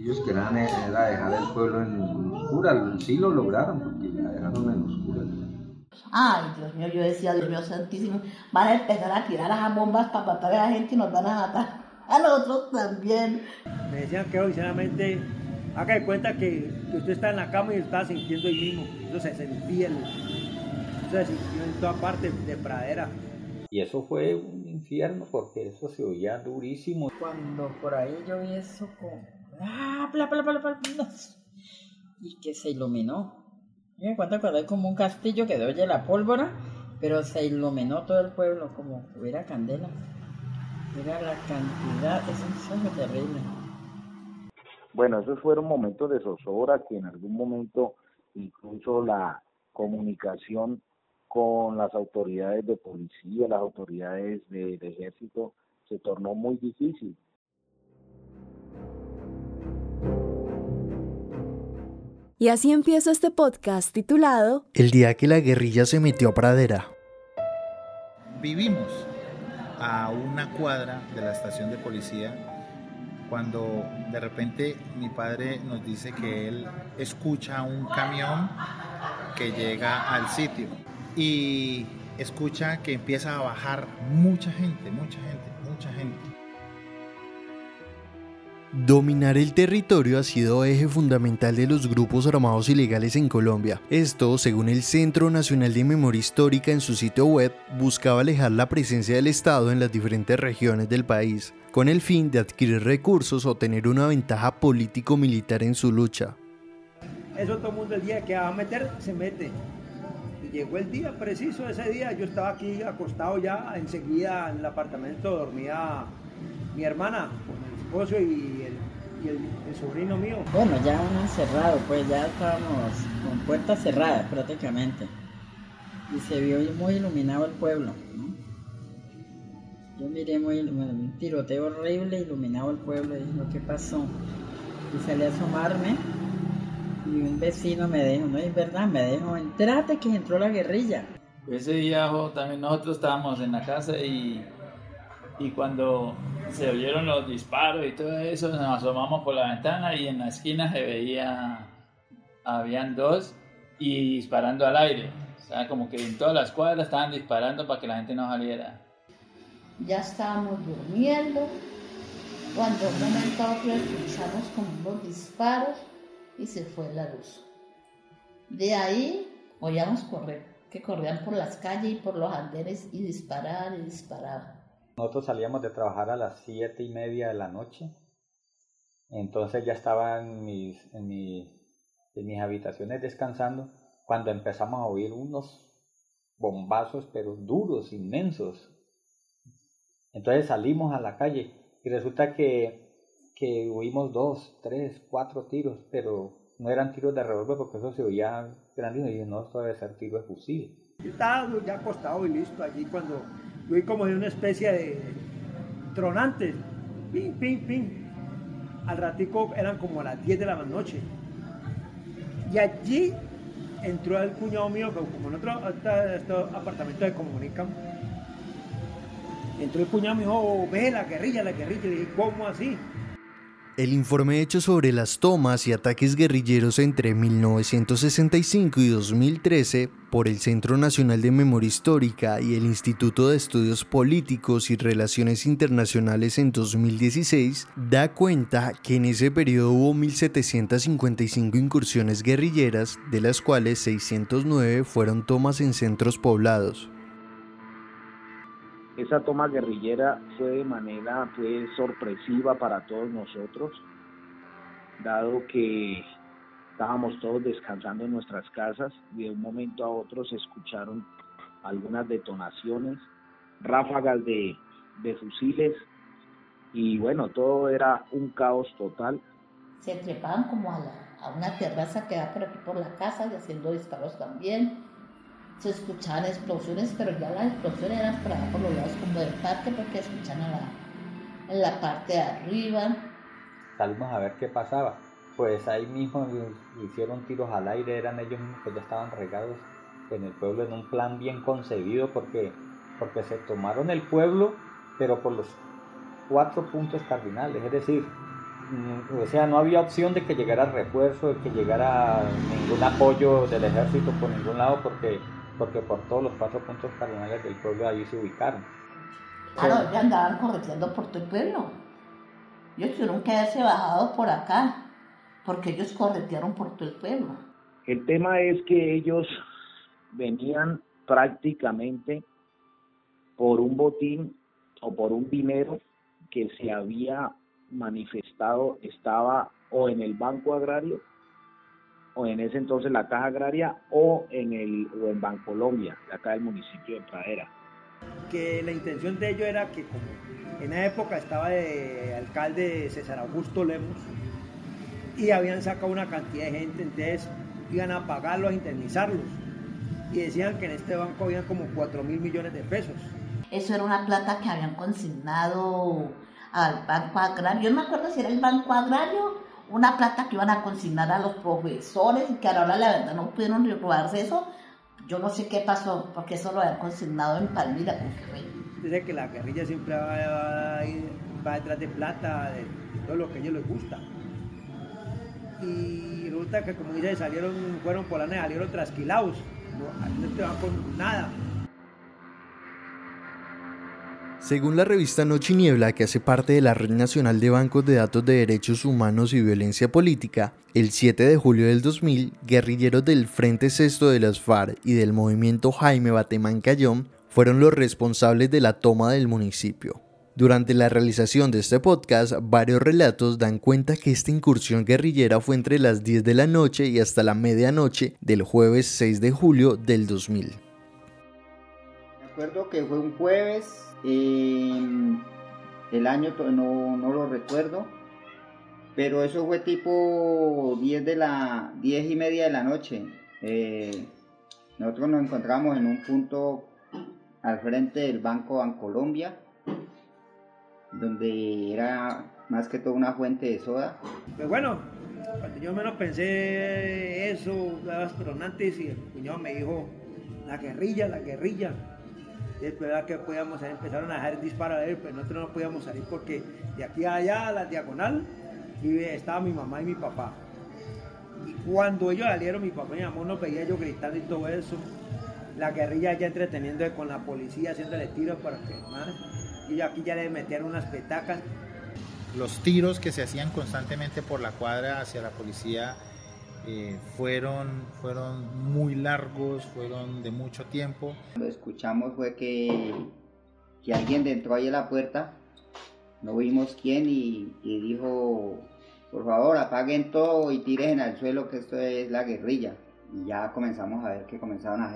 Ellos querían era dejar el pueblo en oscura, sí lo lograron porque la dejaron en oscura. Ay, Dios mío, yo decía, Dios mío santísimo, van a empezar a tirar las bombas para matar a la gente y nos van a matar a nosotros también. Me decían que sinceramente, haga de cuenta que, usted está en la cama y está sintiendo ahí mismo. Eso se sentía, eso se sintió en toda parte de pradera. Y eso fue un infierno porque eso se oía durísimo. Cuando por ahí yo vi eso con... ¡Ah, Y que se iluminó. Me cuenta cuando hay como un castillo que oye la pólvora, pero se iluminó todo el pueblo como hubiera candela. Era la cantidad, es terrible. Bueno, esos fueron momentos de zozobra que en algún momento incluso la comunicación con las autoridades de policía, las autoridades del ejército, se tornó muy difícil. Y así empieza este podcast titulado El día que la guerrilla se metió a Pradera. Vivimos a una cuadra de la estación de policía cuando de repente mi padre nos dice que él escucha un camión que llega al sitio y escucha que empieza a bajar mucha gente, mucha gente, mucha gente. Dominar el territorio ha sido eje fundamental de los grupos armados ilegales en Colombia. Esto, según el Centro Nacional de Memoria Histórica en su sitio web, buscaba alejar la presencia del Estado en las diferentes regiones del país, con el fin de adquirir recursos o tener una ventaja político-militar en su lucha. Eso todo el mundo el día que va a meter, se mete llegó el día preciso, ese día yo estaba aquí acostado ya, enseguida en el apartamento dormía mi hermana esposo y el, y el, sobrino mío. Bueno, ya han encerrado, pues ya estábamos con puertas cerradas prácticamente. Y se vio muy iluminado el pueblo. Yo miré muy un tiroteo horrible, iluminado el pueblo, y dije, ¿qué pasó? Y salí a asomarme y un vecino me dijo, no es verdad, me dijo, entrate que entró la guerrilla. Ese día también nosotros estábamos en la casa y, y cuando se oyeron los disparos y todo eso, nos asomamos por la ventana y en la esquina se veía, habían dos y disparando al aire. O sea, como que en todas las cuadras estaban disparando para que la gente no saliera. Ya estábamos durmiendo, cuando un momento a otro escuchamos como unos disparos y se fue la luz. De ahí oíamos correr, que corrían por las calles y por los andenes y disparar y disparar. Nosotros salíamos de trabajar a las siete y media de la noche, entonces ya estaba en mis, en, en mis habitaciones descansando cuando empezamos a oír unos bombazos pero duros, inmensos. Entonces salimos a la calle y resulta que que oímos dos, tres, cuatro tiros, pero no eran tiros de revólver porque eso se oía grande y dije, no, esto debe ser tiro de fusil. Estaba ya acostado y listo allí cuando vi como de una especie de tronantes, ping, ping, ping. Al ratico eran como las 10 de la noche. Y allí entró el cuñado mío, como en otro, apartamento de comunican, entró el cuñado mío, oh, ve la guerrilla, la guerrilla, y dije, ¿cómo así? El informe hecho sobre las tomas y ataques guerrilleros entre 1965 y 2013 por el Centro Nacional de Memoria Histórica y el Instituto de Estudios Políticos y Relaciones Internacionales en 2016 da cuenta que en ese periodo hubo 1.755 incursiones guerrilleras, de las cuales 609 fueron tomas en centros poblados. Esa toma guerrillera fue de manera fue sorpresiva para todos nosotros, dado que estábamos todos descansando en nuestras casas y de un momento a otro se escucharon algunas detonaciones, ráfagas de, fusiles y bueno, todo era un caos total. Se trepaban como a, a una terraza que da por aquí por la casa y haciendo disparos también se escuchaban explosiones, pero ya las explosiones eran por, por los lados como del parque porque escuchan en la parte de arriba. Salimos a ver qué pasaba. Pues ahí mismo hicieron tiros al aire, eran ellos mismos que ya estaban regados en el pueblo en un plan bien concebido porque, porque se tomaron el pueblo, pero por los cuatro puntos cardinales, es decir, o sea, no había opción de que llegara refuerzo, de que llegara ningún apoyo del ejército por ningún lado, porque, porque por todos los cuatro puntos cardinales del pueblo allí se ubicaron. Claro, ya andaban correteando por todo el pueblo. Ellos tuvieron que haberse bajado por acá, porque ellos corretearon por todo el pueblo. El tema es que ellos venían prácticamente por un botín o por un dinero que se había manifestado estaba o en el Banco Agrario o en ese entonces la Caja Agraria o en el o en Bancolombia, de acá del municipio de Pradera. Que la intención de ellos era que como en esa época estaba de alcalde César Augusto Lemos y habían sacado una cantidad de gente, entonces iban a pagarlos, a indemnizarlos. Y decían que en este banco habían como 4 mil millones de pesos. Eso era una plata que habían consignado al Banco Agrario. Yo no me acuerdo si era el Banco Agrario, una plata que iban a consignar a los profesores y que ahora la verdad no pudieron robarse eso. Yo no sé qué pasó, porque eso lo habían consignado en Palmira. Dice que la guerrilla siempre va, detrás de plata, de, todo lo que a ellos les gusta. Y resulta que, como dice, salieron, fueron por la salieron trasquilados. No, no te van con nada. Según la revista Noche Niebla, que hace parte de la Red Nacional de Bancos de Datos de Derechos Humanos y Violencia Política, el 7 de julio del 2000, guerrilleros del Frente Sexto de las FARC y del movimiento Jaime Batemán Cayón fueron los responsables de la toma del municipio. Durante la realización de este podcast, varios relatos dan cuenta que esta incursión guerrillera fue entre las 10 de la noche y hasta la medianoche del jueves 6 de julio del 2000. Recuerdo que fue un jueves eh, el año no, no, lo recuerdo, pero eso fue tipo 10 de la 10 y media de la noche. Eh, nosotros nos encontramos en un punto al frente del Banco Bancolombia, donde era más que todo una fuente de soda. Pues bueno, cuando yo menos pensé eso, astronautas y el cuñado me dijo, la guerrilla, la guerrilla después de que podíamos empezaron a dejar disparos a él, pero nosotros no podíamos salir porque de aquí a allá, a la diagonal, estaba mi mamá y mi papá. Y cuando ellos salieron, mi papá y mi mamá nos veía yo gritando y todo eso. La guerrilla ya entreteniendo con la policía, haciéndole tiros para que más. Y aquí ya le metieron unas petacas. Los tiros que se hacían constantemente por la cuadra hacia la policía eh, fueron, fueron muy largos, fueron de mucho tiempo. Lo escuchamos fue que, que alguien entró ahí a la puerta, no vimos quién, y, dijo, por favor apaguen todo y tiren al suelo que esto es la guerrilla. Y ya comenzamos a ver que comenzaron a,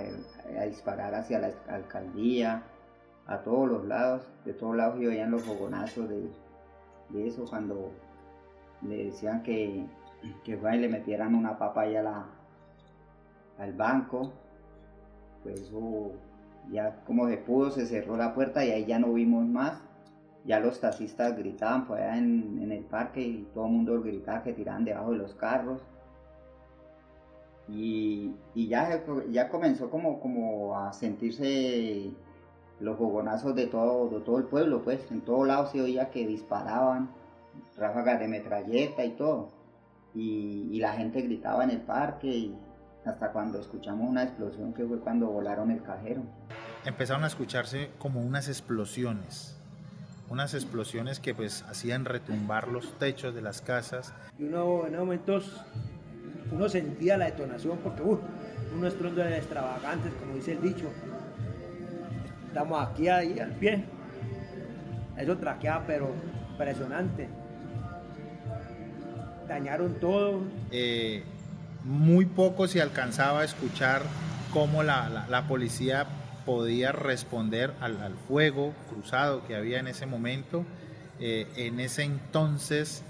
disparar hacia la alcaldía, a todos los lados, de todos lados y oían los fogonazos de, de eso cuando le decían que que fue y le metieran una papa ahí la, al banco. Pues eso ya como se pudo, se cerró la puerta y ahí ya no vimos más. Ya los taxistas gritaban por allá en, el parque y todo el mundo gritaba que tiraban debajo de los carros. Y, ya, ya comenzó como, como a sentirse los fogonazos de todo, de todo el pueblo, pues en todos lados se oía que disparaban, ráfagas de metralleta y todo y, la gente gritaba en el parque y hasta cuando escuchamos una explosión que fue cuando volaron el cajero. Empezaron a escucharse como unas explosiones, unas explosiones que pues hacían retumbar los techos de las casas. Y uno en momentos uno sentía la detonación porque uh, uno estruendo de extravagantes, como dice el dicho. Estamos aquí ahí al pie. Eso traquea pero impresionante dañaron todo. Eh, muy poco se alcanzaba a escuchar cómo la, policía podía responder al, fuego cruzado que había en ese momento. Eh, en ese entonces,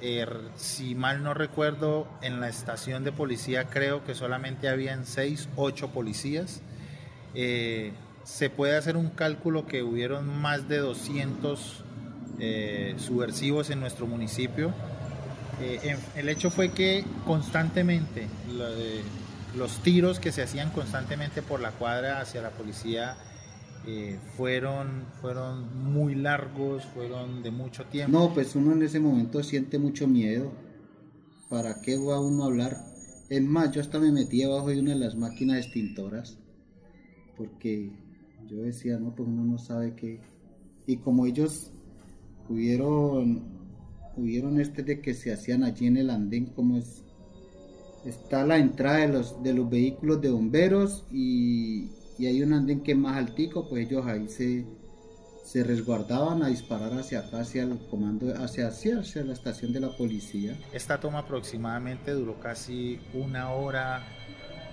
eh, si mal no recuerdo, en la estación de policía creo que solamente habían seis, ocho policías. se puede hacer un cálculo que hubieron más de 200 subversivos en nuestro municipio eh, el hecho fue que constantemente los tiros que se hacían constantemente por la cuadra hacia la policía eh, fueron, fueron muy largos, fueron de mucho tiempo. No, pues uno en ese momento siente mucho miedo. ¿Para qué va uno a hablar? Es más, yo hasta me metí abajo de una de las máquinas extintoras, porque yo decía, no, pues uno no sabe qué. Y como ellos hubieron, hubieron este de que se hacían allí en el andén, como es, está la entrada de los, de los vehículos de bomberos y, y hay un andén que es más altico, pues ellos ahí se, se resguardaban a disparar hacia acá, hacia el comando, hacia, hacia, la estación de la policía. Esta toma aproximadamente duró casi una hora,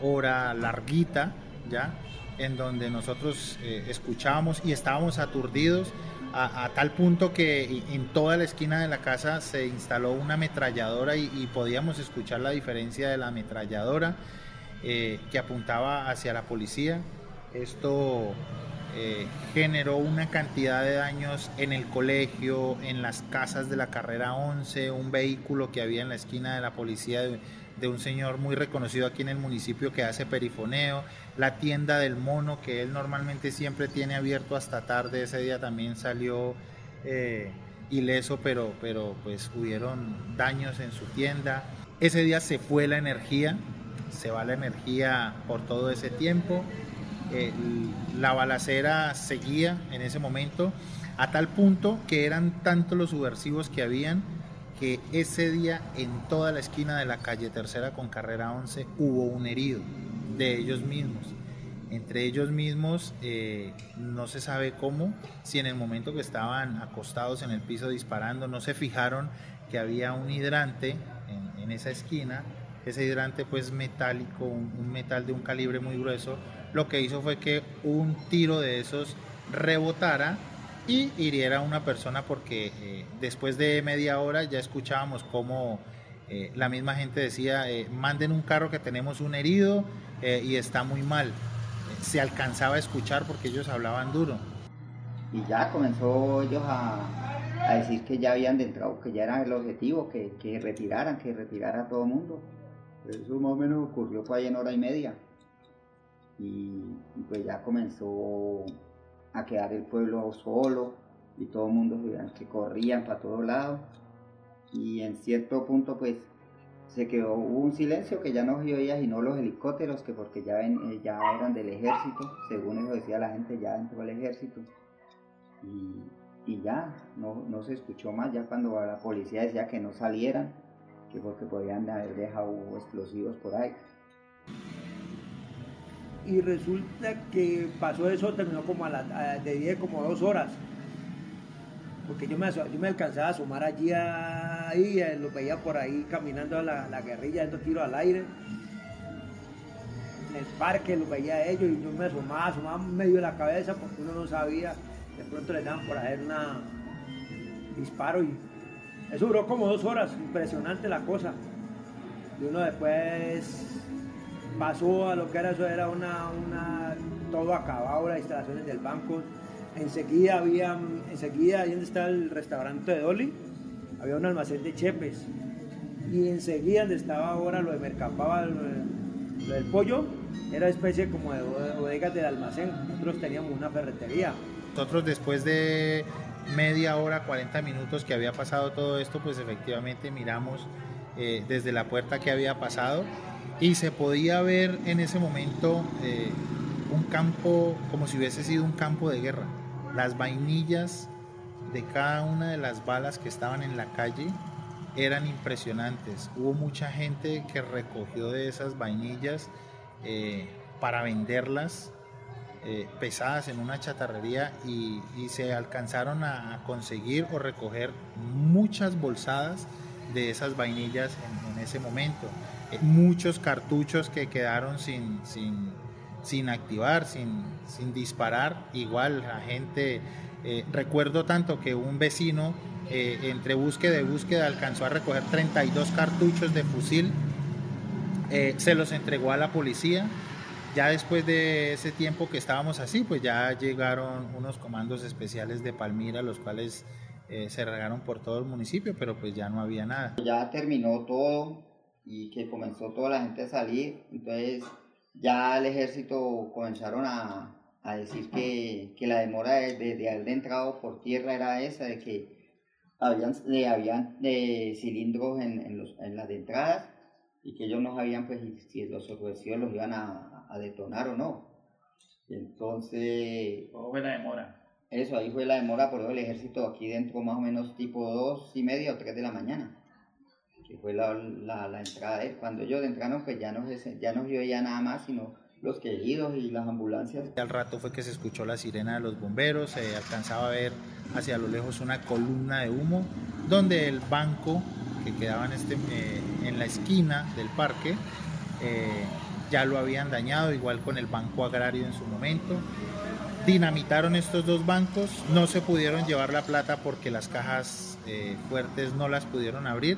hora larguita, ¿ya? En donde nosotros eh, escuchábamos y estábamos aturdidos a, tal punto que en toda la esquina de la casa se instaló una ametralladora y, podíamos escuchar la diferencia de la ametralladora eh, que apuntaba hacia la policía. Esto eh, generó una cantidad de daños en el colegio, en las casas de la carrera 11, un vehículo que había en la esquina de la policía de, un señor muy reconocido aquí en el municipio que hace perifoneo, la tienda del mono que él normalmente siempre tiene abierto hasta tarde, ese día también salió eh, ileso, pero, pero pues hubieron daños en su tienda. Ese día se fue la energía, se va la energía por todo ese tiempo. La balacera seguía en ese momento a tal punto que eran tantos los subversivos que habían que ese día en toda la esquina de la calle Tercera con Carrera 11 hubo un herido de ellos mismos. Entre ellos mismos eh, no se sabe cómo, si en el momento que estaban acostados en el piso disparando no se fijaron que había un hidrante en, esa esquina, ese hidrante pues metálico, un metal de un calibre muy grueso, lo que hizo fue que un tiro de esos rebotara y hiriera a una persona porque eh, después de media hora ya escuchábamos cómo eh, la misma gente decía, eh, manden un carro que tenemos un herido y está muy mal. Se alcanzaba a escuchar porque ellos hablaban duro. Y ya comenzó ellos a, decir que ya habían entrado, que ya era el objetivo, que, que retiraran, que retirara a todo el mundo. Eso más o menos ocurrió fue ahí en hora y media y, y, pues ya comenzó a quedar el pueblo solo y todo el mundo que corrían para todos lados. Y en cierto punto pues se quedó hubo un silencio que ya no se oía sino los helicópteros que porque ya, ven, eh, ya eran del ejército según eso decía la gente ya entró el ejército. Y, y ya no, no se escuchó más. Ya cuando la policía decía que no salieran que porque podían haber dejado explosivos por ahí y resulta que pasó eso, terminó como a la, a, de 10 como dos horas. Porque yo me, yo me alcanzaba a asomar allí, ahí, lo veía por ahí caminando a la, la guerrilla, dando tiros al aire. En el parque lo veía ellos y yo me asomaba, asomaba medio de la cabeza porque uno no sabía. De pronto les daban por hacer una disparo y eso duró como dos horas, impresionante la cosa. Y uno después pasó a lo que era eso, era una, una todo acabado, las instalaciones del banco. Enseguida había, enseguida ahí donde está el restaurante de Dolly, había un almacén de chepes. Y enseguida donde estaba ahora lo de de, lo del pollo, era especie como de bodegas del almacén. Nosotros teníamos una ferretería. Nosotros después de media hora, 40 minutos que había pasado todo esto, pues efectivamente miramos eh, desde la puerta que había pasado y se podía ver en ese momento eh, un campo como si hubiese sido un campo de guerra. Las vainillas de cada una de las balas que estaban en la calle eran impresionantes. Hubo mucha gente que recogió de esas vainillas eh, para venderlas eh, pesadas en una chatarrería y, se alcanzaron a, conseguir o recoger muchas bolsadas de esas vainillas en ese momento muchos cartuchos que quedaron sin, sin, sin activar, sin, sin, disparar. Igual la gente, eh, recuerdo tanto que un vecino eh, entre búsqueda y búsqueda alcanzó a recoger 32 cartuchos de fusil, eh, se los entregó a la policía. Ya después de ese tiempo que estábamos así, pues ya llegaron unos comandos especiales de Palmira, los cuales se regaron por todo el municipio, pero pues ya no había nada. Ya terminó todo, y que comenzó toda la gente a salir, entonces ya el ejército comenzaron a, a decir que, que la demora de, de, de haber entrado por tierra era esa, de que habían, de, habían de cilindros en, en, los, en las entradas y que ellos no sabían pues si los sorpresivos los iban a, a detonar o no. Entonces... ¿Cómo fue la demora? Eso, ahí fue la demora, por el ejército aquí dentro más o menos tipo dos y media o tres de la mañana, que fue la, la, la entrada de. Cuando ellos entraron pues ya no, ya no se oía nada más, sino los queridos y las ambulancias. Al rato fue que se escuchó la sirena de los bomberos, se alcanzaba a ver hacia lo lejos una columna de humo, donde el banco que quedaba en, este, eh, en la esquina del parque eh, ya lo habían dañado, igual con el Banco Agrario en su momento. Dinamitaron estos dos bancos, no se pudieron llevar la plata porque las cajas eh, fuertes no las pudieron abrir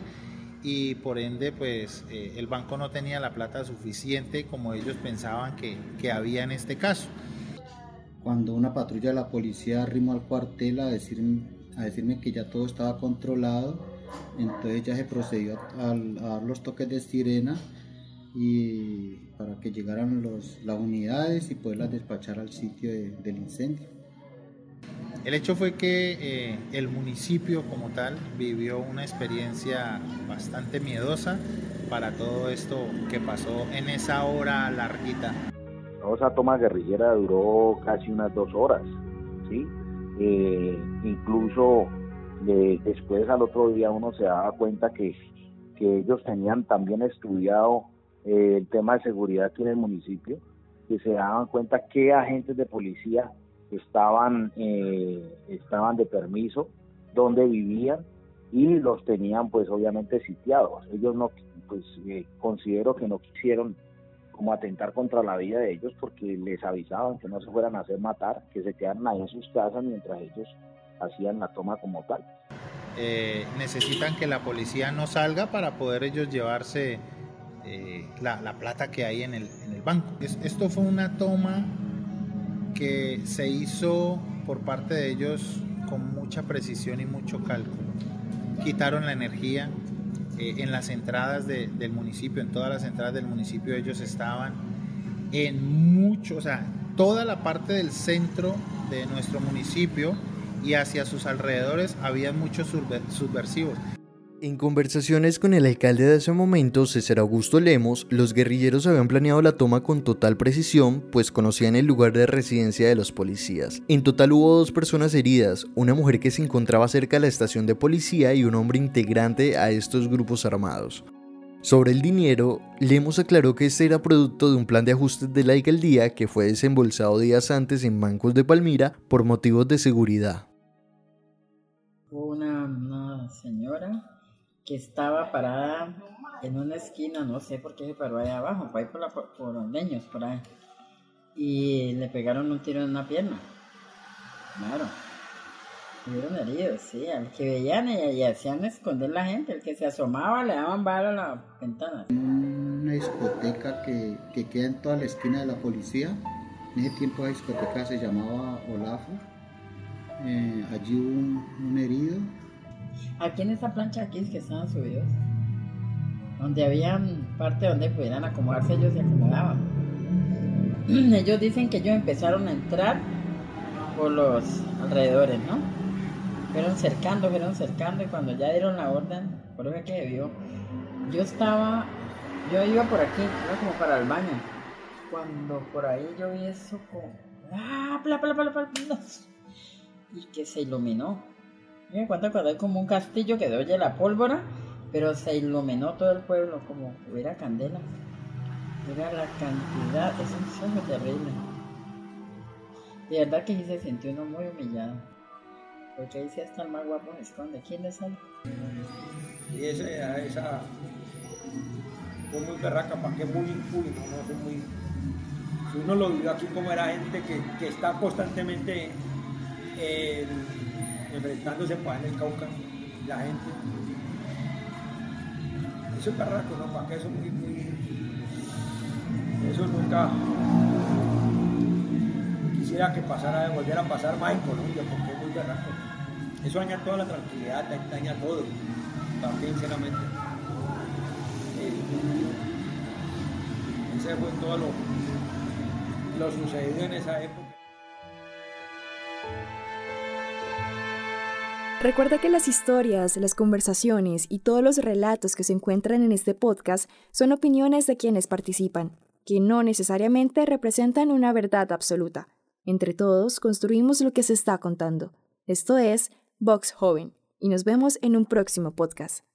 y por ende pues eh, el banco no tenía la plata suficiente como ellos pensaban que, que, había en este caso. Cuando una patrulla de la policía arrimó al cuartel a, decir, a decirme que ya todo estaba controlado, entonces ya se procedió a, dar los toques de sirena y para que llegaran los, las unidades y poderlas despachar al sitio de, del incendio. El hecho fue que eh, el municipio como tal vivió una experiencia bastante miedosa para todo esto que pasó en esa hora larguita. Esa toma guerrillera duró casi unas dos horas, ¿sí? Eh, incluso eh, después al otro día uno se daba cuenta que, que ellos tenían también estudiado el tema de seguridad aquí en el municipio, que se daban cuenta qué agentes de policía estaban, eh, estaban de permiso, dónde vivían y los tenían pues obviamente sitiados. Ellos no, pues eh, considero que no quisieron como atentar contra la vida de ellos porque les avisaban que no se fueran a hacer matar, que se quedaran ahí en sus casas mientras ellos hacían la toma como tal. Eh, necesitan que la policía no salga para poder ellos llevarse eh, la, la, plata que hay en el, en el banco. Es, esto fue una toma que se hizo por parte de ellos con mucha precisión y mucho cálculo. Quitaron la energía eh, en las entradas de, del municipio, en todas las entradas del municipio ellos estaban en mucho, o sea, toda la parte del centro de nuestro municipio y hacia sus alrededores había muchos subversivos. En conversaciones con el alcalde de ese momento, César Augusto Lemos, los guerrilleros habían planeado la toma con total precisión, pues conocían el lugar de residencia de los policías. En total hubo dos personas heridas, una mujer que se encontraba cerca de la estación de policía y un hombre integrante a estos grupos armados. Sobre el dinero, Lemos aclaró que este era producto de un plan de ajustes de la alcaldía que fue desembolsado días antes en bancos de Palmira por motivos de seguridad. Que estaba parada en una esquina, no sé por qué se paró ahí abajo, por ahí por, la, por los leños, por ahí. Y le pegaron un tiro en una pierna. Claro. Estuvieron heridos, sí. Al que veían y, hacían esconder la gente, el que se asomaba le daban bala a la ventana. Una discoteca que, que queda en toda la esquina de la policía. En ese tiempo la discoteca se llamaba Olafo. Eh, allí hubo un herido Aquí en esta plancha aquí es que estaban subidos. Donde había parte donde pudieran acomodarse, ellos se acomodaban. Ellos dicen que ellos empezaron a entrar por los alrededores, ¿no? Fueron cercando, fueron cercando y cuando ya dieron la orden, por eso que vio, yo estaba, yo iba por aquí, iba como para el baño. Cuando por ahí yo vi eso como, ah, bla, bla, bla, y que se iluminó me cuenta cuando hay como un castillo que de oye la pólvora, pero se iluminó todo el pueblo como hubiera candela. Era la cantidad, es un sueño terrible. De verdad que sí se sintió uno muy humillado. Porque ahí sí hasta el más guapo se esconde. ¿Quién es él? Y esa, esa fue muy berraca, para que muy impúblico, ¿no? Fue muy, uno lo vivió aquí como era gente que, que está constantemente eh, enfrentándose pues, en el Cauca, la gente. Eso es barraco, ¿no? Para que eso muy, muy. Eso nunca quisiera que pasara, volviera a pasar más en Colombia, porque es muy barraco. Eso daña toda la tranquilidad, daña todo, también sinceramente. Eh, ese fue todo lo, lo sucedido en esa época. Recuerda que las historias, las conversaciones y todos los relatos que se encuentran en este podcast son opiniones de quienes participan, que no necesariamente representan una verdad absoluta. Entre todos construimos lo que se está contando. Esto es Vox Joven y nos vemos en un próximo podcast.